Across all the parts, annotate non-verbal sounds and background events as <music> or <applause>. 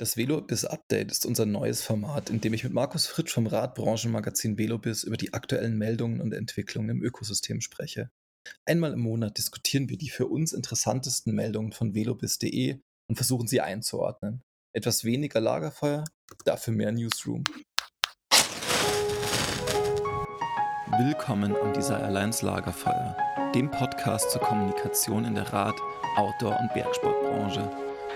Das VeloBiz Update ist unser neues Format, in dem ich mit Markus Fritsch vom Radbranchenmagazin VeloBiz über die aktuellen Meldungen und Entwicklungen im Ökosystem spreche. Einmal im Monat diskutieren wir die für uns interessantesten Meldungen von velobiz.de und versuchen sie einzuordnen. Etwas weniger Lagerfeuer, dafür mehr Newsroom. Willkommen am Desire Alliance Lagerfeuer, dem Podcast zur Kommunikation in der Rad-, Outdoor- und Bergsportbranche.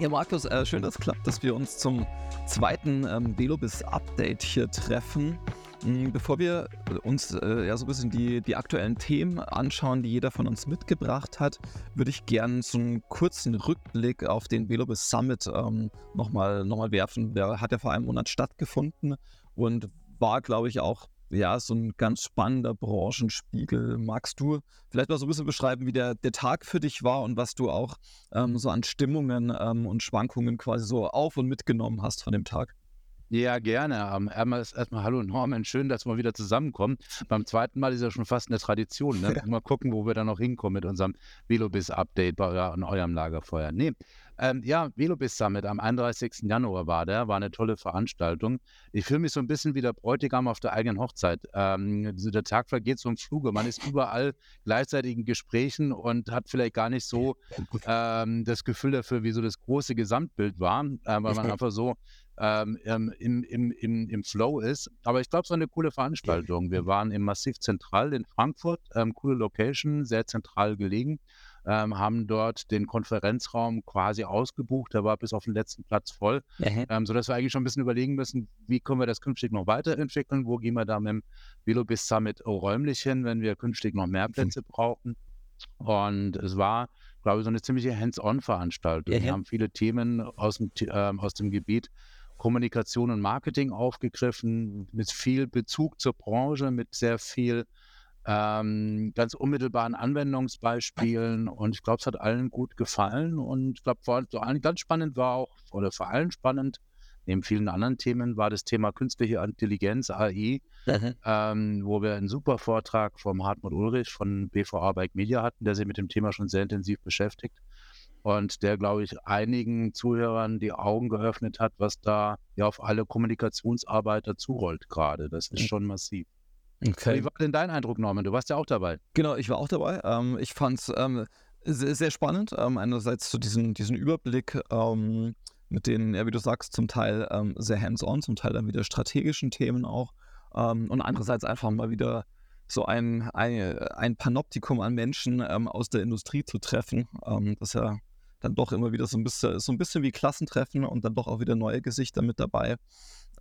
Ja, Markus, äh, schön, dass es klappt, dass wir uns zum zweiten ähm, Velobis-Update hier treffen. Mhm, bevor wir uns äh, ja so ein bisschen die, die aktuellen Themen anschauen, die jeder von uns mitgebracht hat, würde ich gerne so einen kurzen Rückblick auf den Velobis Summit ähm, nochmal noch mal werfen. Der hat ja vor einem Monat stattgefunden und war, glaube ich, auch ja, so ein ganz spannender Branchenspiegel. Magst du vielleicht mal so ein bisschen beschreiben, wie der, der Tag für dich war und was du auch ähm, so an Stimmungen ähm, und Schwankungen quasi so auf und mitgenommen hast von dem Tag? Ja, gerne. Um, erstmal, erstmal hallo Norman, schön, dass wir wieder zusammenkommen. Beim zweiten Mal ist ja schon fast eine Tradition. Ne? <laughs> Mal gucken, wo wir dann noch hinkommen mit unserem Velobis-Update bei euer, an eurem Lagerfeuer. Nee, ähm, ja, Velobis Summit am 31. Januar war der, war eine tolle Veranstaltung. Ich fühle mich so ein bisschen wie der Bräutigam auf der eigenen Hochzeit. Ähm, der Tag vergeht so im Fluge. Man ist überall gleichzeitig in Gesprächen und hat vielleicht gar nicht so <laughs> ähm, das Gefühl dafür, wie so das große Gesamtbild war, äh, weil man <laughs> einfach so ähm, im, im, im, im Flow ist. Aber ich glaube, es war eine coole Veranstaltung. Wir waren im Massiv Zentral in Frankfurt, ähm, coole Location, sehr zentral gelegen ähm, haben dort den Konferenzraum quasi ausgebucht. Der war bis auf den letzten Platz voll, mhm. ähm, sodass wir eigentlich schon ein bisschen überlegen müssen, wie können wir das künftig noch weiterentwickeln? Wo gehen wir da mit dem Velobis Summit räumlich hin, wenn wir künftig noch mehr Plätze mhm. brauchen? Und es war, glaube ich, so eine ziemliche Hands-on-Veranstaltung. Mhm. Wir haben viele Themen aus dem, äh, aus dem Gebiet Kommunikation und Marketing aufgegriffen, mit viel Bezug zur Branche, mit sehr viel ähm, ganz unmittelbaren Anwendungsbeispielen. Und ich glaube, es hat allen gut gefallen. Und ich glaube, vor allem ganz spannend war auch, oder vor allem spannend, neben vielen anderen Themen, war das Thema künstliche Intelligenz, AI, mhm. ähm, wo wir einen super Vortrag vom Hartmut Ulrich von BVA Bike Media hatten, der sich mit dem Thema schon sehr intensiv beschäftigt und der, glaube ich, einigen Zuhörern die Augen geöffnet hat, was da ja auf alle Kommunikationsarbeiter zurollt gerade. Das ist schon massiv. Okay. Wie war denn dein Eindruck, Norman? Du warst ja auch dabei. Genau, ich war auch dabei. Ähm, ich fand es ähm, sehr, sehr, spannend. Ähm, einerseits so diesen, diesen Überblick ähm, mit den, ja, wie du sagst, zum Teil ähm, sehr hands-on, zum Teil dann wieder strategischen Themen auch. Ähm, und andererseits einfach mal wieder so ein, ein, ein Panoptikum an Menschen aus der Industrie zu treffen. das ja dann doch immer wieder so ein bisschen, so ein bisschen wie Klassentreffen und dann doch auch wieder neue Gesichter mit dabei.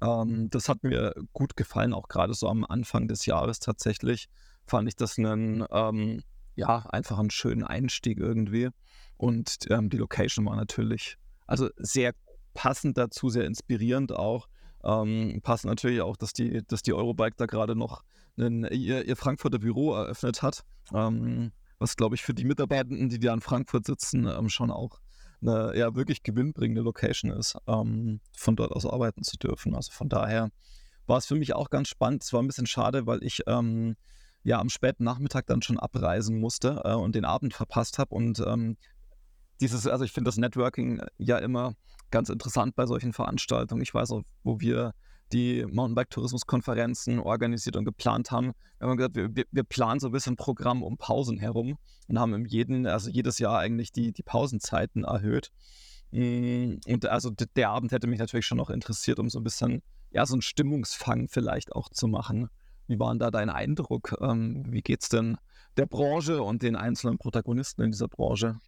Ähm, das hat mir gut gefallen, auch gerade so am Anfang des Jahres tatsächlich. Fand ich das einen, ähm, ja, einfach einen schönen Einstieg irgendwie. Und ähm, die Location war natürlich, also sehr passend dazu, sehr inspirierend auch. Ähm, passt natürlich auch, dass die, dass die Eurobike da gerade noch einen, ihr, ihr Frankfurter Büro eröffnet hat. Ähm, was, glaube ich, für die Mitarbeitenden, die da in Frankfurt sitzen, ähm, schon auch eine ja wirklich gewinnbringende Location ist, ähm, von dort aus arbeiten zu dürfen. Also von daher war es für mich auch ganz spannend. Es war ein bisschen schade, weil ich ähm, ja am späten Nachmittag dann schon abreisen musste äh, und den Abend verpasst habe. Und ähm, dieses, also ich finde das Networking ja immer ganz interessant bei solchen Veranstaltungen. Ich weiß auch, wo wir die Mountainbike-Tourismuskonferenzen organisiert und geplant haben. Wir haben gesagt, wir, wir, planen so ein bisschen Programm um Pausen herum und haben im jeden, also jedes Jahr eigentlich die, die Pausenzeiten erhöht. Mm, und also der Abend hätte mich natürlich schon noch interessiert, um so ein bisschen, ja, so einen Stimmungsfang vielleicht auch zu machen. Wie war denn da dein Eindruck? Ähm, wie es denn der Branche und den einzelnen Protagonisten in dieser Branche?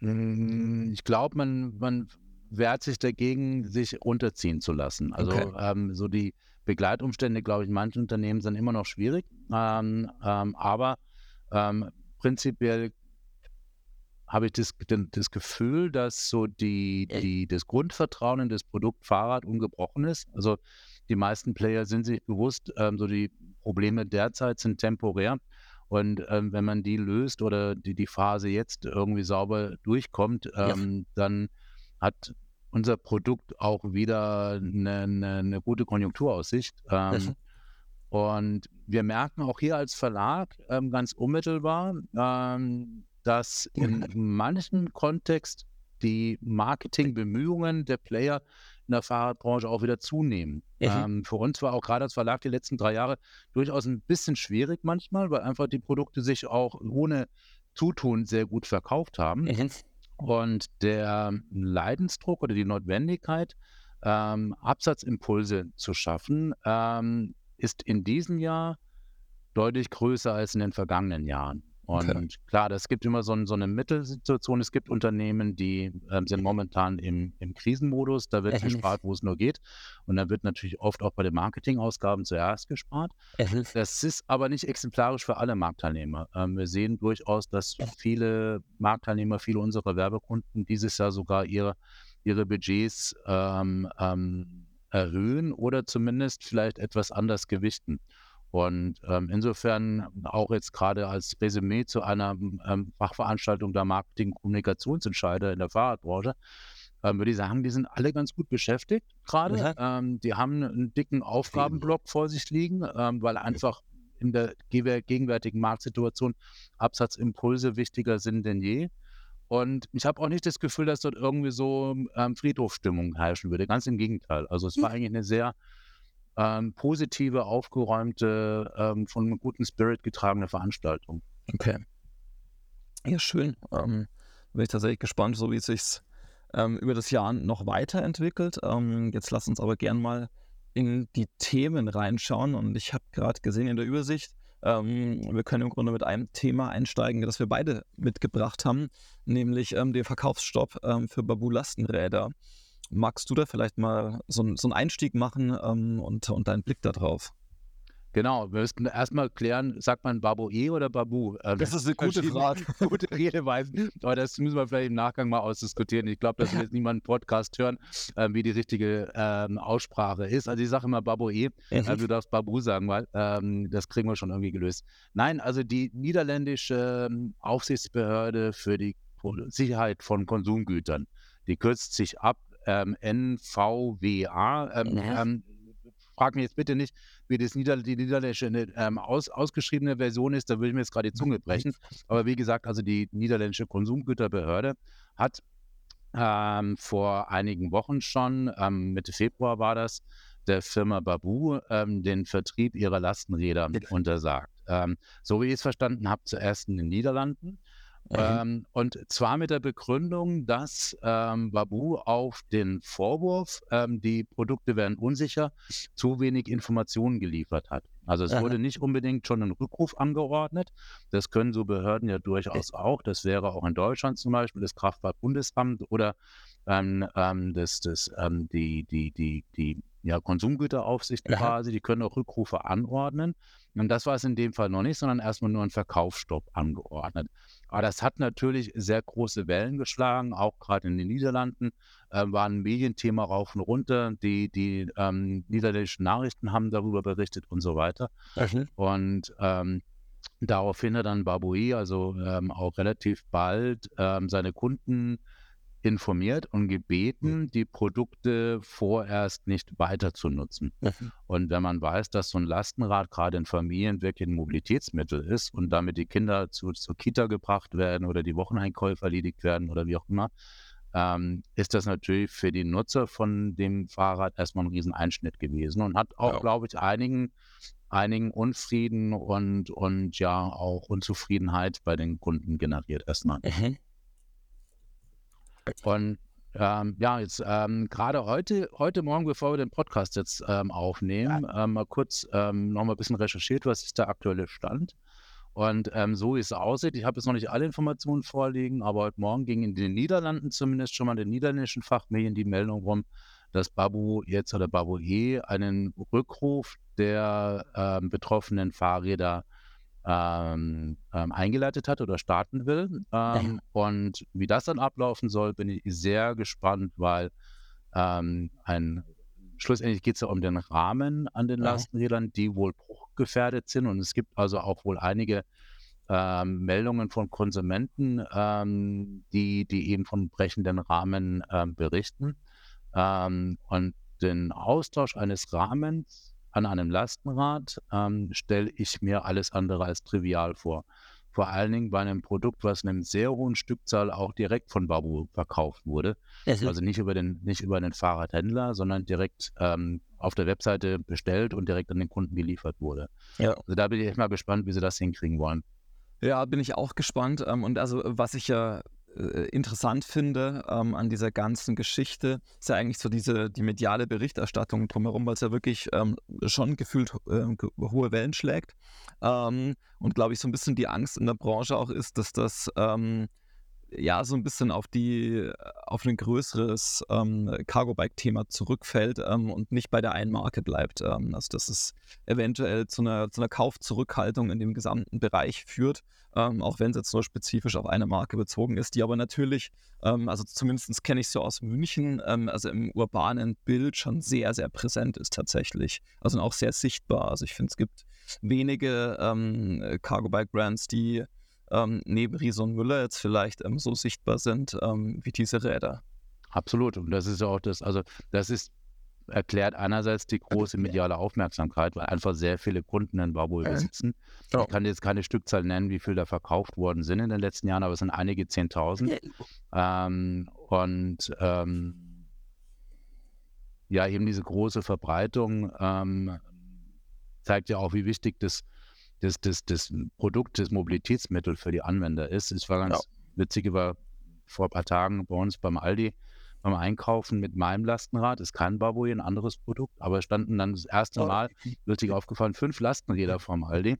Mm, ich glaube, man, man wehrt sich dagegen, sich runterziehen zu lassen. Also okay. ähm, so die Begleitumstände, glaube ich, in manchen Unternehmen sind immer noch schwierig. Ähm, ähm, aber ähm, prinzipiell habe ich das, das Gefühl, dass so die, die, das Grundvertrauen in das Produkt Fahrrad ungebrochen ist. Also die meisten Player sind sich bewusst, ähm, so die Probleme derzeit sind temporär. Und ähm, wenn man die löst oder die, die Phase jetzt irgendwie sauber durchkommt, ähm, ja. dann hat unser Produkt auch wieder eine, eine, eine gute Konjunkturaussicht. Ähm, und wir merken auch hier als Verlag ähm, ganz unmittelbar, ähm, dass in manchem Kontext die Marketingbemühungen der Player in der Fahrradbranche auch wieder zunehmen. Mhm. Ähm, für uns war auch gerade als Verlag die letzten drei Jahre durchaus ein bisschen schwierig manchmal, weil einfach die Produkte sich auch ohne Zutun sehr gut verkauft haben. Und der Leidensdruck oder die Notwendigkeit, ähm, Absatzimpulse zu schaffen, ähm, ist in diesem Jahr deutlich größer als in den vergangenen Jahren. Und okay. klar, es gibt immer so, ein, so, eine Mittelsituation. Es gibt Unternehmen, die ähm, sind momentan im, im, Krisenmodus. Da wird gespart, wo es nur geht. Und dann wird natürlich oft auch bei den Marketingausgaben zuerst gespart. Das ist aber nicht exemplarisch für alle Marktteilnehmer. Ähm, wir sehen durchaus, dass viele Marktteilnehmer, viele unserer Werbekunden dieses Jahr sogar ihre, ihre Budgets ähm, ähm erhöhen oder zumindest vielleicht etwas anders gewichten. Und ähm, insofern auch jetzt gerade als Resümee zu einer ähm, Fachveranstaltung der Marketing-Kommunikationsentscheider in der Fahrradbranche, ähm, würde ich sagen, die sind alle ganz gut beschäftigt gerade. Ähm, die haben einen dicken Aufgabenblock vor sich liegen, ähm, weil einfach in der gegenwärtigen Marktsituation Absatzimpulse wichtiger sind denn je. Und ich habe auch nicht das Gefühl, dass dort irgendwie so ähm, Friedhofstimmung herrschen würde. Ganz im Gegenteil. Also es war hm. eigentlich eine sehr ähm, positive, aufgeräumte, ähm, von einem guten Spirit getragene Veranstaltung. Okay. Ja, schön. Ähm, bin ich tatsächlich gespannt, so wie es sich ähm, über das Jahr noch weiterentwickelt. Ähm, jetzt lass uns aber gern mal in die Themen reinschauen. Und ich habe gerade gesehen in der Übersicht, ähm, wir können im Grunde mit einem Thema einsteigen, das wir beide mitgebracht haben, nämlich den Verkaufsstopp für Babu Lastenräder. Magst du da vielleicht mal so, so einen Einstieg machen ähm, und, und deinen Blick darauf? Genau, wir müssten erstmal klären, sagt man Baboe oder Babu? Ähm, das ist eine gute Frage. <laughs> gute Redeweisen, aber das müssen wir vielleicht im Nachgang mal ausdiskutieren. Ich glaube, dass wir jetzt niemand einen Podcast hören, äh, wie die richtige ähm, Aussprache ist. Also ich sage immer Baboe, mhm. äh, du darfst Babu sagen, weil ähm, das kriegen wir schon irgendwie gelöst. Nein, also die niederländische ähm, Aufsichtsbehörde für die Sicherheit von Konsumgütern, die kürzt sich ab ähm, NVWA. Ähm, ähm, frag mich jetzt bitte nicht, wie das Nieder die niederländische ähm, aus ausgeschriebene Version ist, da würde ich mir jetzt gerade die Zunge brechen. <laughs> Aber wie gesagt, also die niederländische Konsumgüterbehörde hat ähm, vor einigen Wochen schon, ähm, Mitte Februar war das, der Firma Babu den Vertrieb ihrer Lastenräder untersagt. Ähm, so wie ich es verstanden habe, zuerst in den Niederlanden Mhm. Ähm, und zwar mit der Begründung, dass ähm, Babu auf den Vorwurf, ähm, die Produkte wären unsicher, zu wenig Informationen geliefert hat. Also es Aha. wurde nicht unbedingt schon ein Rückruf angeordnet. Das können so Behörden ja durchaus auch. Das wäre auch in Deutschland zum Beispiel das Kraftfahrtbundesamt oder ähm, ähm, das, das, ähm, die, die, die, die ja, Konsumgüteraufsicht Aha. quasi. Die können auch Rückrufe anordnen. Und das war es in dem Fall noch nicht, sondern erstmal nur ein Verkaufsstopp angeordnet. Aber das hat natürlich sehr große Wellen geschlagen, auch gerade in den Niederlanden äh, war ein Medienthema rauf und runter. Die, die ähm, niederländischen Nachrichten haben darüber berichtet und so weiter. Und ähm, daraufhin hat dann Babui also ähm, auch relativ bald ähm, seine Kunden informiert und gebeten, die Produkte vorerst nicht weiter zu nutzen. Mhm. Und wenn man weiß, dass so ein Lastenrad gerade in Familien wirklich ein Mobilitätsmittel ist und damit die Kinder zu, zur Kita gebracht werden oder die Wocheneinkäufe erledigt werden oder wie auch immer, ähm, ist das natürlich für die Nutzer von dem Fahrrad erstmal ein Rieseneinschnitt gewesen und hat auch, ja. glaube ich, einigen einigen Unfrieden und, und ja auch Unzufriedenheit bei den Kunden generiert erstmal. Mhm. Und ähm, ja, jetzt ähm, gerade heute, heute Morgen, bevor wir den Podcast jetzt ähm, aufnehmen, ja. Ähm, mal kurz ähm, noch mal ein bisschen recherchiert, was ist der aktuelle Stand. Und ähm, so wie es aussieht, ich habe jetzt noch nicht alle Informationen vorliegen, aber heute Morgen ging in den Niederlanden zumindest schon mal in den niederländischen Fachmedien die Meldung rum, dass Babu jetzt oder Babu E einen Rückruf der betroffenen Fahrräder ähm, ähm, eingeleitet hat oder starten will. Ähm, und wie das dann ablaufen soll, bin ich sehr gespannt, weil ähm, ein schlussendlich geht es ja um den Rahmen an den Lastenrädern, die wohl bruchgefährdet sind. Und es gibt also auch wohl einige ähm, Meldungen von Konsumenten, ähm, die, die eben von brechenden Rahmen berichten. Und den Austausch eines Rahmens an einem Lastenrad ähm, stelle ich mir alles andere als trivial vor. Vor allen Dingen bei einem Produkt, was in einem sehr hohen Stückzahl auch direkt von Babu verkauft wurde. Also, also nicht über den, nicht über den Fahrradhändler, sondern direkt ähm, auf der Webseite bestellt und direkt an den Kunden geliefert wurde. Ja. Also da bin ich echt mal gespannt, wie sie das hinkriegen wollen. Ja, bin ich auch gespannt. Ähm, und also, was ich ja äh, interessant finde ähm, an dieser ganzen Geschichte, ist ja eigentlich so diese die mediale Berichterstattung drumherum, weil es ja wirklich ähm, schon gefühlt äh, hohe Wellen schlägt. Ähm, und glaube ich, so ein bisschen die Angst in der Branche auch ist, dass das ähm, ja so ein bisschen auf die auf ein größeres ähm, Cargo-Bike-Thema zurückfällt ähm, und nicht bei der einen Marke bleibt. Ähm, also dass es eventuell zu einer, zu einer Kaufzurückhaltung in dem gesamten Bereich führt, ähm, auch wenn es jetzt nur spezifisch auf eine Marke bezogen ist, die aber natürlich, ähm, also zumindest kenne ich so aus München, ähm, also im urbanen Bild schon sehr, sehr präsent ist tatsächlich. Also auch sehr sichtbar. Also ich finde, es gibt wenige Cargo-Bike-Brands, die ähm, neben Riese und Müller jetzt vielleicht ähm, so sichtbar sind ähm, wie diese Räder. Absolut. Und das ist ja auch das, also das ist erklärt einerseits die große mediale Aufmerksamkeit, weil einfach sehr viele Kunden in Babul besitzen. Ja. Ich kann jetzt keine Stückzahl nennen, wie viel da verkauft worden sind in den letzten Jahren, aber es sind einige Zehntausend. Ähm, und ähm, ja, eben diese große Verbreitung ähm, zeigt ja auch, wie wichtig das das, das, das Produkt, das Mobilitätsmittel für die Anwender ist. Es war ganz ja. witzig, über vor ein paar Tagen bei uns beim Aldi beim Einkaufen mit meinem Lastenrad, ist kein Babui, ein anderes Produkt, aber standen dann das erste. Mal, lustig aufgefallen, fünf Lastenräder vom Aldi.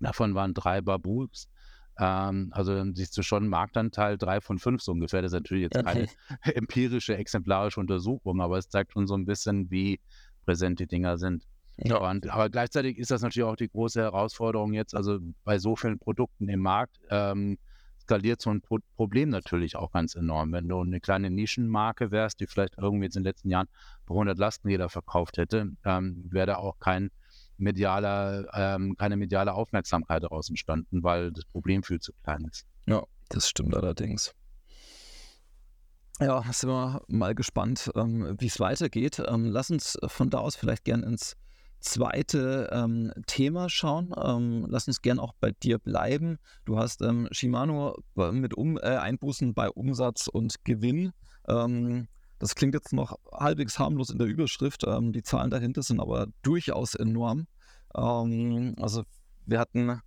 Davon waren drei Babus. Ähm, also siehst du schon Marktanteil drei von fünf so ungefähr. Das ist natürlich jetzt okay. keine <laughs> empirische, exemplarische Untersuchung, aber es zeigt schon so ein bisschen, wie präsent die Dinger sind. Ja. Und, aber gleichzeitig ist das natürlich auch die große Herausforderung jetzt, also bei so vielen Produkten im Markt ähm, skaliert so ein Pro Problem natürlich auch ganz enorm. Wenn du eine kleine Nischenmarke wärst, die vielleicht irgendwie jetzt in den letzten Jahren bei 100 Lastenräder verkauft hätte, ähm, wäre da auch kein medialer, ähm, keine mediale Aufmerksamkeit daraus entstanden, weil das Problem viel zu klein ist. Ja, das stimmt allerdings. Ja, sind wir mal gespannt, ähm, wie es weitergeht. Ähm, lass uns von da aus vielleicht gern ins zweite ähm, Thema schauen. Ähm, lass uns gern auch bei dir bleiben. Du hast ähm, Shimano mit um, äh, Einbußen bei Umsatz und Gewinn. Ähm, das klingt jetzt noch halbwegs harmlos in der Überschrift. Ähm, die Zahlen dahinter sind aber durchaus enorm. Ähm, also wir hatten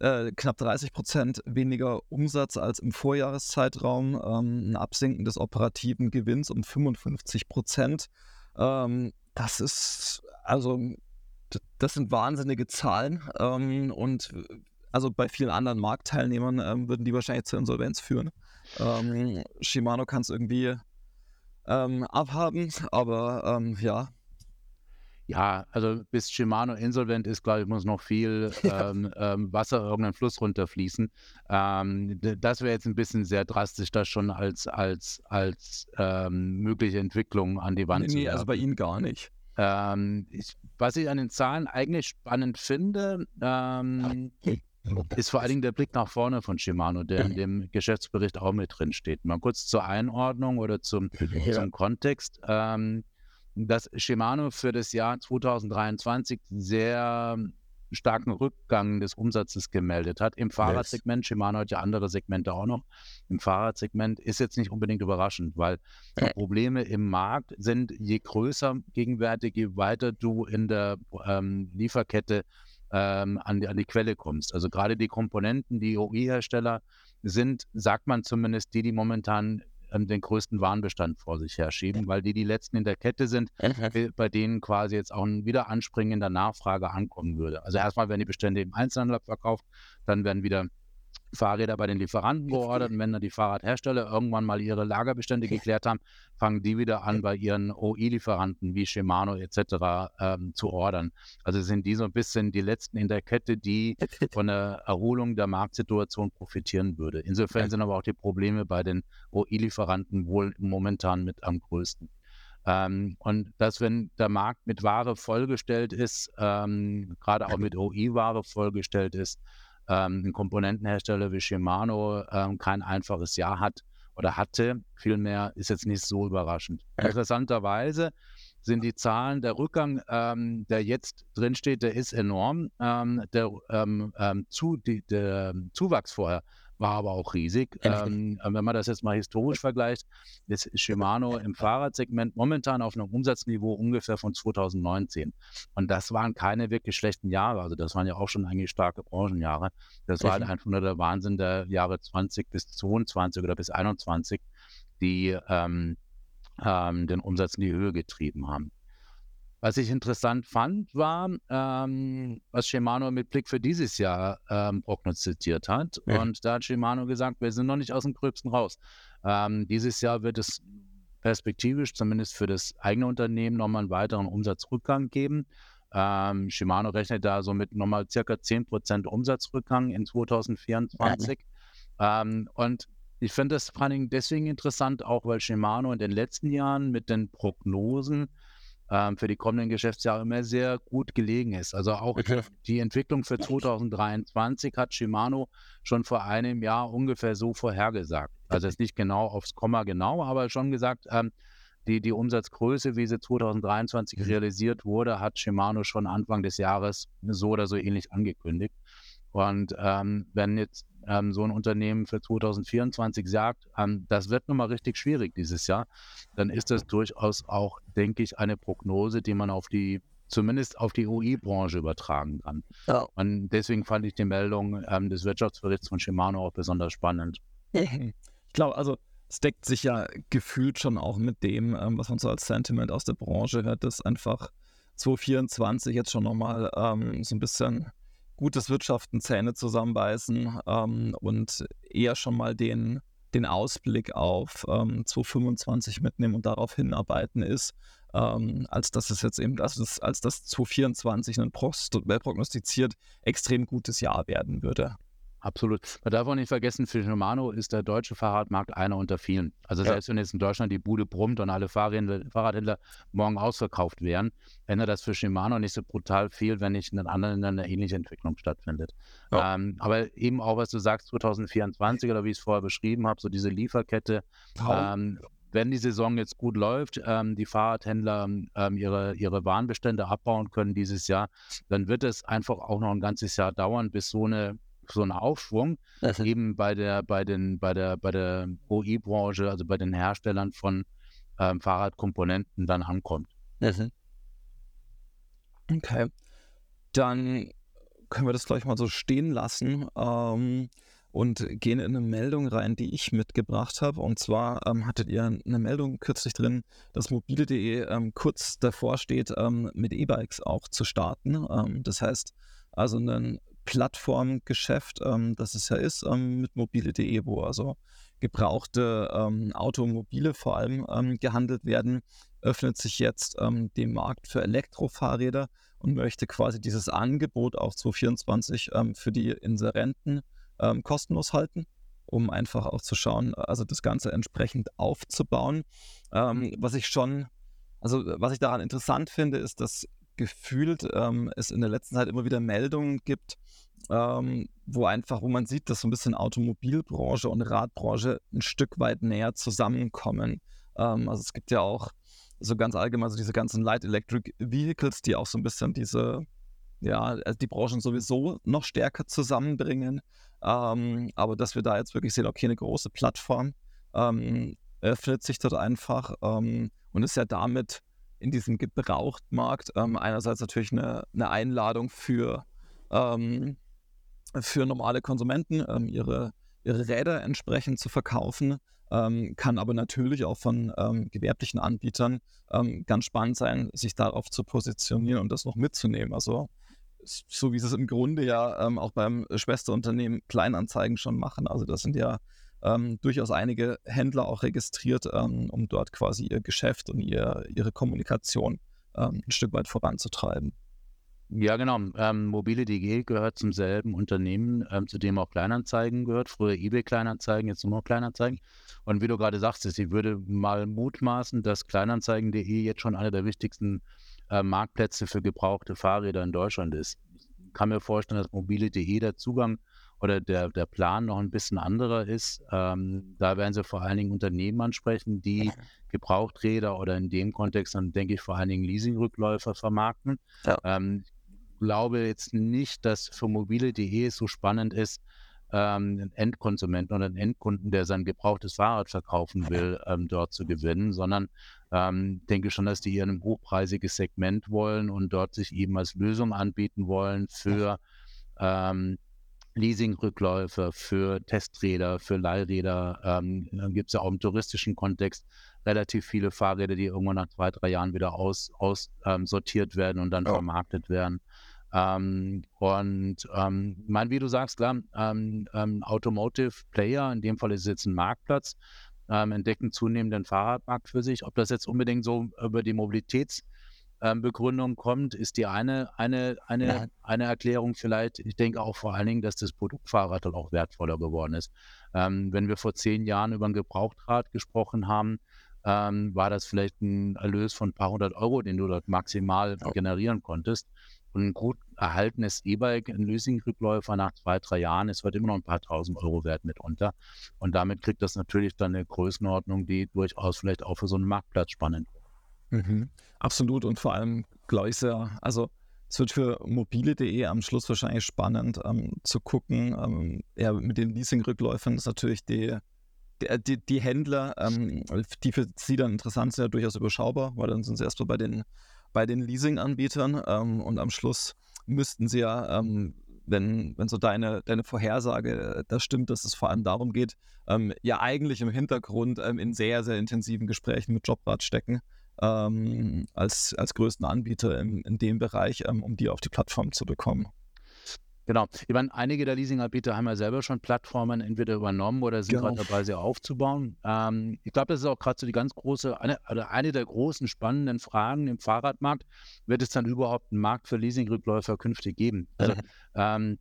äh, knapp 30 Prozent weniger Umsatz als im Vorjahreszeitraum, ein Absinken des operativen Gewinns um 55 Prozent. das ist also das sind wahnsinnige Zahlen ähm, und also bei vielen anderen Marktteilnehmern ähm, würden die wahrscheinlich zur Insolvenz führen. Ähm, Shimano kann es irgendwie ähm, abhaben, aber ähm, ja. Ja, also bis Shimano insolvent ist, glaube ich, muss noch viel <laughs> ähm, Wasser irgendeinen Fluss runterfließen. das wäre jetzt ein bisschen sehr drastisch, das schon als, als, als mögliche Entwicklung an die Wand nee, zu werfen. Nee, also bei Ihnen gar nicht. Ähm, ich, was ich an den Zahlen eigentlich spannend finde, ähm, ist vor allen Dingen der Blick nach vorne von Shimano, der in dem Geschäftsbericht auch mit drin steht. Mal kurz zur Einordnung oder zum, ja. zum Kontext. Ähm, dass Shimano für das Jahr 2023 sehr starken Rückgang des Umsatzes gemeldet hat. Im Fahrradsegment, Shimano hat ja andere Segmente auch noch, im Fahrradsegment ist jetzt nicht unbedingt überraschend, weil die Probleme im Markt sind, je größer gegenwärtig, je weiter du in der ähm, Lieferkette ähm, an, die, an die Quelle kommst. Also gerade die Komponenten, die OE-Hersteller sind, sagt man zumindest, die, die momentan ähm, den größten Warenbestand vor sich herschieben, weil die die letzten in der Kette sind, mhm. bei denen quasi jetzt auch ein Wiederanspringen in der Nachfrage ankommen würde. Also erstmal werden die Bestände im Einzelhandel verkauft, dann werden wieder Fahrräder bei den Lieferanten geordert und wenn dann die Fahrradhersteller irgendwann mal ihre Lagerbestände geklärt haben, fangen die wieder an, bei ihren OI-Lieferanten wie Shimano etc. Ähm, zu ordern. Also sind die so ein bisschen die letzten in der Kette, die <laughs> von der Erholung der Marktsituation profitieren würde. Insofern sind aber auch die Probleme bei den OI-Lieferanten wohl momentan mit am größten. Ähm, und dass, wenn der Markt mit Ware vollgestellt ist, ähm, gerade auch mit OI-Ware vollgestellt ist, ähm, ein Komponentenhersteller wie Shimano ähm, kein einfaches Jahr hat oder hatte, vielmehr ist jetzt nicht so überraschend. Interessanterweise sind die Zahlen, der Rückgang, ähm, der jetzt drinsteht, der ist enorm. Ähm, der, zu, die, der Zuwachs vorher war aber auch riesig. Ähm, wenn man das jetzt mal historisch vergleicht, ist Shimano im Fahrradsegment momentan auf einem Umsatzniveau ungefähr von 2019. Und das waren keine wirklich schlechten Jahre. Also das waren ja auch schon eigentlich starke Branchenjahre. Das war halt einfach nur der Wahnsinn der Jahre 20 bis 22 oder bis 21, die ähm, ähm, den Umsatz in die Höhe getrieben haben. Was ich interessant fand, war, ähm, was Shimano mit Blick für dieses Jahr ähm, prognostiziert hat. Ja. Und da hat Shimano gesagt, wir sind noch nicht aus dem Gröbsten raus. Ähm, dieses Jahr wird es perspektivisch, zumindest für das eigene Unternehmen, nochmal einen weiteren Umsatzrückgang geben. Ähm, Shimano rechnet da so mit nochmal circa 10% Umsatzrückgang in 2024. Ja. Ähm, und ich finde das vor allem deswegen interessant, auch weil Shimano in den letzten Jahren mit den Prognosen ähm, für die kommenden Geschäftsjahre immer sehr gut gelegen ist. Also auch okay. die Entwicklung für 2023 hat Shimano schon vor einem Jahr ungefähr so vorhergesagt. Also jetzt nicht genau aufs Komma genau, aber schon gesagt, ähm, die, die Umsatzgröße, wie sie 2023 mhm. realisiert wurde, hat Shimano schon Anfang des Jahres so oder so ähnlich angekündigt. Und ähm, wenn jetzt ähm, so ein Unternehmen für 2024 sagt, ähm, das wird nochmal richtig schwierig dieses Jahr, dann ist das durchaus auch, denke ich, eine Prognose, die man auf die zumindest auf die UI-Branche übertragen kann. Ja. Und deswegen fand ich die Meldung ähm, des Wirtschaftsberichts von Shimano auch besonders spannend. <laughs> Ich glaube, also es deckt sich ja gefühlt schon auch mit dem, ähm, was man so als Sentiment aus der Branche hört, dass einfach 2024 jetzt schon nochmal ähm, so ein bisschen gutes Wirtschaften, Zähne zusammenbeißen ähm, und eher schon mal den, den Ausblick auf ähm, 2025 mitnehmen und darauf hinarbeiten ist, ähm, als dass es jetzt eben, als, es, als das 2024 ein prognostiziert extrem gutes Jahr werden würde. Absolut. Man darf auch nicht vergessen, für Shimano ist der deutsche Fahrradmarkt einer unter vielen. Also selbst ja. wenn jetzt in Deutschland die Bude brummt und alle Fahrräder, Fahrradhändler morgen ausverkauft wären, ändert das für Shimano nicht so brutal viel, wenn nicht in den anderen Ländern eine ähnliche Entwicklung stattfindet. Ja. Ähm, aber eben auch, was du sagst, 2024 oder wie ich es vorher beschrieben habe, so diese Lieferkette. Ähm, wenn die Saison jetzt gut läuft, ähm, die Fahrradhändler ähm, ihre, ihre Warenbestände abbauen können dieses Jahr, dann wird es einfach auch noch ein ganzes Jahr dauern, bis so eine so ein Aufschwung also. eben bei der, bei den, bei der, bei der OI-Branche, also bei den Herstellern von ähm, Fahrradkomponenten dann ankommt. Also. Okay. Dann können wir das gleich mal so stehen lassen ähm, und gehen in eine Meldung rein, die ich mitgebracht habe. Und zwar ähm, hattet ihr eine Meldung kürzlich drin, dass mobile.de ähm, kurz davor steht, ähm, mit E-Bikes auch zu starten. Ähm, das heißt, also einen Plattformgeschäft, ähm, das es ja ist, ähm, mit mobile.de, wo also gebrauchte ähm, Automobile vor allem ähm, gehandelt werden, öffnet sich jetzt ähm, dem Markt für Elektrofahrräder und möchte quasi dieses Angebot auch 2024 ähm, für die Inserenten kostenlos halten, um einfach auch zu schauen, also das Ganze entsprechend aufzubauen. was ich schon, also was ich daran interessant finde, ist, dass gefühlt ähm, es in der letzten Zeit immer wieder Meldungen gibt, ähm, wo einfach, wo man sieht, dass so ein bisschen Automobilbranche und Radbranche ein Stück weit näher zusammenkommen. Ähm, also es gibt ja auch so ganz allgemein so diese ganzen Light Electric Vehicles, die auch so ein bisschen diese, ja, also die Branchen sowieso noch stärker zusammenbringen. Ähm, aber dass wir da jetzt wirklich sehen, okay, eine große Plattform ähm, öffnet sich dort einfach ähm, und ist ja damit in diesem Gebrauchtmarkt ähm, einerseits natürlich eine, eine Einladung für, ähm, für normale Konsumenten, ähm, ihre, ihre Räder entsprechend zu verkaufen, ähm, kann aber natürlich auch von ähm, gewerblichen Anbietern ähm, ganz spannend sein, sich darauf zu positionieren und das noch mitzunehmen. Also so wie sie es im Grunde ja auch beim Schwesterunternehmen Kleinanzeigen schon machen. Also das sind ja ähm, durchaus einige Händler auch registriert, ähm, um dort quasi ihr Geschäft und ihr, ihre Kommunikation ähm, ein Stück weit voranzutreiben. Ja, genau. Ähm, Mobile.de gehört zum selben Unternehmen, ähm, zu dem auch Kleinanzeigen gehört. Früher eBay Kleinanzeigen, jetzt nur noch Kleinanzeigen. Und wie du gerade sagst, ich würde mal mutmaßen, dass Kleinanzeigen.de jetzt schon einer der wichtigsten äh, Marktplätze für gebrauchte Fahrräder in Deutschland ist. Ich kann mir vorstellen, dass Mobile.de der Zugang oder der, der Plan noch ein bisschen anderer ist. Ähm, da werden sie vor allen Dingen Unternehmen ansprechen, die Gebrauchträder oder in dem Kontext dann denke ich vor allen Dingen Leasingrückläufer vermarkten. Ja. Ähm, glaube jetzt nicht, dass für mobile.de so spannend ist, ähm, einen Endkonsumenten oder einen Endkunden, der sein gebrauchtes Fahrrad verkaufen will, ähm, dort zu gewinnen, sondern ähm, denke schon, dass die hier ein hochpreisiges Segment wollen und dort sich eben als Lösung anbieten wollen für ähm, Leasingrückläufe, für Testräder, für Leihräder. Ähm, dann gibt es ja auch im touristischen Kontext relativ viele Fahrräder, die irgendwann nach zwei, drei Jahren wieder aussortiert aus, ähm, werden und dann oh. vermarktet werden. Ähm, und ähm, mein, wie du sagst, klar, ähm, ähm, Automotive Player, in dem Fall ist es jetzt ein Marktplatz, ähm, entdecken zunehmend den Fahrradmarkt für sich. Ob das jetzt unbedingt so über die Mobilitätsbegründung kommt, ist die eine, eine, eine, ja. eine Erklärung vielleicht. Ich denke auch vor allen Dingen, dass das Produktfahrrad dann auch wertvoller geworden ist. Ähm, wenn wir vor zehn Jahren über ein Gebrauchtrad gesprochen haben, ähm, war das vielleicht ein Erlös von ein paar hundert Euro, den du dort maximal oh. generieren konntest. Und ein gut erhaltenes E-Bike, ein Leasing-Rückläufer nach zwei, drei Jahren ist heute immer noch ein paar tausend Euro wert mitunter. Und damit kriegt das natürlich dann eine Größenordnung, die durchaus vielleicht auch für so einen Marktplatz spannend wird. Mhm. Absolut. Und vor allem, sehr, also es wird für mobile.de am Schluss wahrscheinlich spannend ähm, zu gucken. Ähm, ja, mit den Leasing-Rückläufern ist natürlich die, die, die, die Händler, ähm, die für sie dann interessant sind, ja durchaus überschaubar, weil dann sind sie erstmal bei den bei den Leasing-Anbietern ähm, und am Schluss müssten sie ja, ähm, wenn, wenn so deine, deine Vorhersage äh, das stimmt, dass es vor allem darum geht, ähm, ja eigentlich im Hintergrund ähm, in sehr, sehr intensiven Gesprächen mit Jobrad stecken, ähm, als, als größten Anbieter in, in dem Bereich, ähm, um die auf die Plattform zu bekommen. Genau. Ich meine, einige der Leasinganbieter haben ja selber schon Plattformen entweder übernommen oder sind genau. gerade dabei, sie aufzubauen. Ähm, ich glaube, das ist auch gerade so die ganz große, eine, oder eine der großen spannenden Fragen im Fahrradmarkt. Wird es dann überhaupt einen Markt für Leasingrückläufer künftig geben? Also, <laughs> ähm,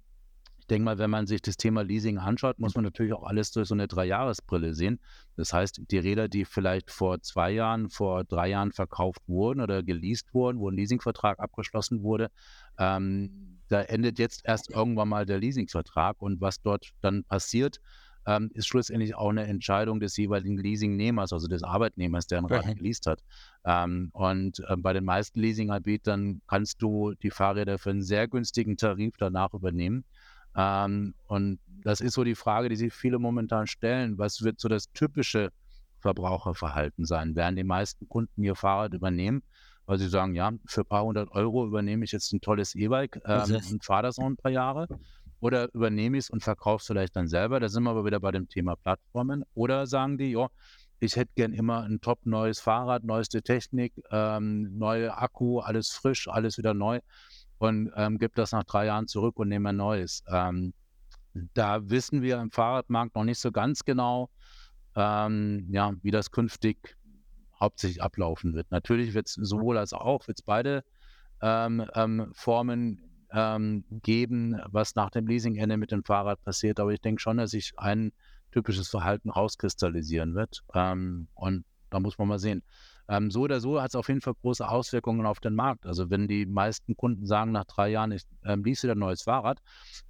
denke mal, wenn man sich das Thema Leasing anschaut, muss man natürlich auch alles durch so eine Dreijahresbrille sehen. Das heißt, die Räder, die vielleicht vor zwei Jahren, vor drei Jahren verkauft wurden oder geleast wurden, wo ein Leasingvertrag abgeschlossen wurde, ähm, da endet jetzt erst irgendwann mal der Leasingvertrag und was dort dann passiert, ähm, ist schlussendlich auch eine Entscheidung des jeweiligen Leasingnehmers, also des Arbeitnehmers, der ein Rad okay. geleast hat. Ähm, und äh, bei den meisten Leasinganbietern kannst du die Fahrräder für einen sehr günstigen Tarif danach übernehmen. Ähm, und das ist so die Frage, die sich viele momentan stellen. Was wird so das typische Verbraucherverhalten sein? Werden die meisten Kunden ihr Fahrrad übernehmen? weil sie sagen, ja, für ein paar hundert Euro übernehme ich jetzt ein tolles E-Bike ähm, und fahre das noch ein paar Jahre. Oder übernehme ich es und verkaufe es vielleicht dann selber. Da sind wir aber wieder bei dem Thema Plattformen. Oder sagen die, ja, ich hätte gern immer ein top neues Fahrrad, neueste Technik, ähm, neue Akku, alles frisch, alles wieder neu und ähm, gebe das nach drei Jahren zurück und nehme ein neues. Ähm, da wissen wir im Fahrradmarkt noch nicht so ganz genau, ähm, ja, wie das künftig hauptsächlich ablaufen wird. Natürlich wird es sowohl als auch, wird es beide ähm, ähm, Formen ähm, geben, was nach dem Leasingende mit dem Fahrrad passiert. Aber ich denke schon, dass sich ein typisches Verhalten rauskristallisieren wird. Und da muss man mal sehen. Ähm, so oder so hat es auf jeden Fall große Auswirkungen auf den Markt. Also wenn die meisten Kunden sagen, nach drei Jahren, ich ähm, lease wieder ein neues Fahrrad,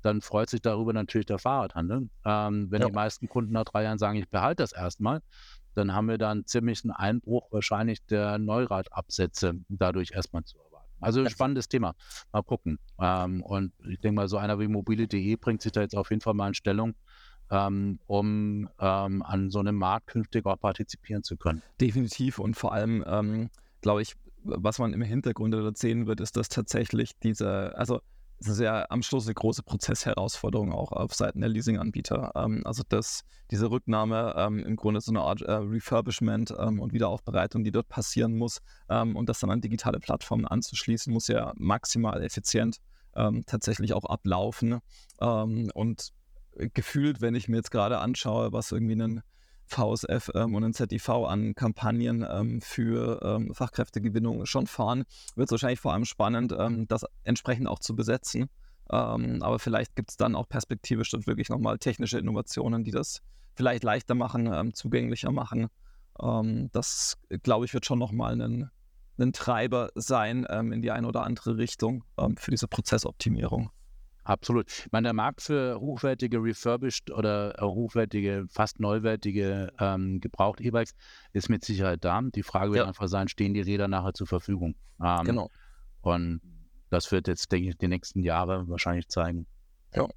dann freut sich darüber natürlich der Fahrradhandel. wenn ja. die meisten Kunden nach drei Jahren sagen, ich behalte das erstmal, dann haben wir da einen ziemlichen Einbruch wahrscheinlich der Neuradabsätze dadurch erstmal zu erwarten. Also ein spannendes Thema. Mal gucken. Ähm, und ich denke mal, so einer wie mobile.de bringt sich da jetzt auf jeden Fall mal in Stellung, ähm, um ähm, an so einem Markt künftig auch partizipieren zu können. Definitiv und vor allem, ähm, glaube ich, was man im Hintergrund sehen wird, ist, dass tatsächlich diese, also es ist ja am Schluss eine große Prozessherausforderung auch auf Seiten der Leasinganbieter. Ähm, also dass diese Rücknahme ähm, im Grunde so eine Art äh, Refurbishment ähm, und Wiederaufbereitung, die dort passieren muss ähm, und das dann an digitale Plattformen anzuschließen, muss ja maximal effizient ähm, tatsächlich auch ablaufen. Und gefühlt, wenn ich mir jetzt gerade anschaue, was irgendwie ein VSF ähm, und ein ZIV an Kampagnen ähm, für ähm, Fachkräftegewinnung schon fahren, wird es wahrscheinlich vor allem spannend, ähm, das entsprechend auch zu besetzen. Ähm, aber vielleicht gibt es dann auch perspektivisch dann wirklich nochmal technische Innovationen, die das vielleicht leichter machen, ähm, zugänglicher machen. das, glaube ich, wird schon nochmal ein, ein Treiber sein in die eine oder andere Richtung für diese Prozessoptimierung. Absolut. Ich meine, der Markt für hochwertige refurbished oder äh, hochwertige, fast neuwertige ähm, gebraucht E-Bikes ist mit Sicherheit da. Die Frage wird ja. einfach sein, stehen die Räder nachher zur Verfügung? Ähm, genau. Und das wird jetzt, denke ich, die nächsten Jahre wahrscheinlich zeigen. Ja.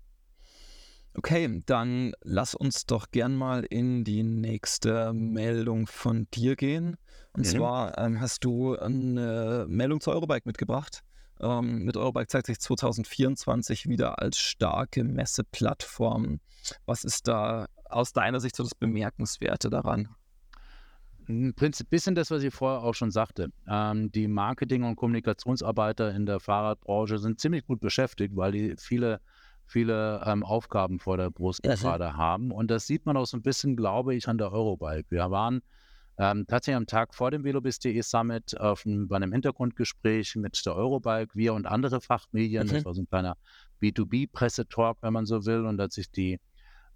Okay, dann lass uns doch gern mal in die nächste Meldung von dir gehen. Und mhm. zwar ähm, hast du eine Meldung zur Eurobike mitgebracht. Ähm, mit Eurobike zeigt sich 2024 wieder als starke Messeplattform. Was ist da aus deiner Sicht so das Bemerkenswerte daran? Ein bisschen das, was ich vorher auch schon sagte. Ähm, die Marketing- und Kommunikationsarbeiter in der Fahrradbranche sind ziemlich gut beschäftigt, weil die viele, viele ähm, Aufgaben vor der Brust ja, gerade haben. Und das sieht man auch so ein bisschen, glaube ich, an der Eurobike. Wir waren ähm, tatsächlich am Tag vor dem Velobis.de Summit auf ein, bei einem Hintergrundgespräch mit der Eurobike, wir und andere Fachmedien. Okay. Das war so ein kleiner B2B-Pressetalk, wenn man so will. Und da hat sich die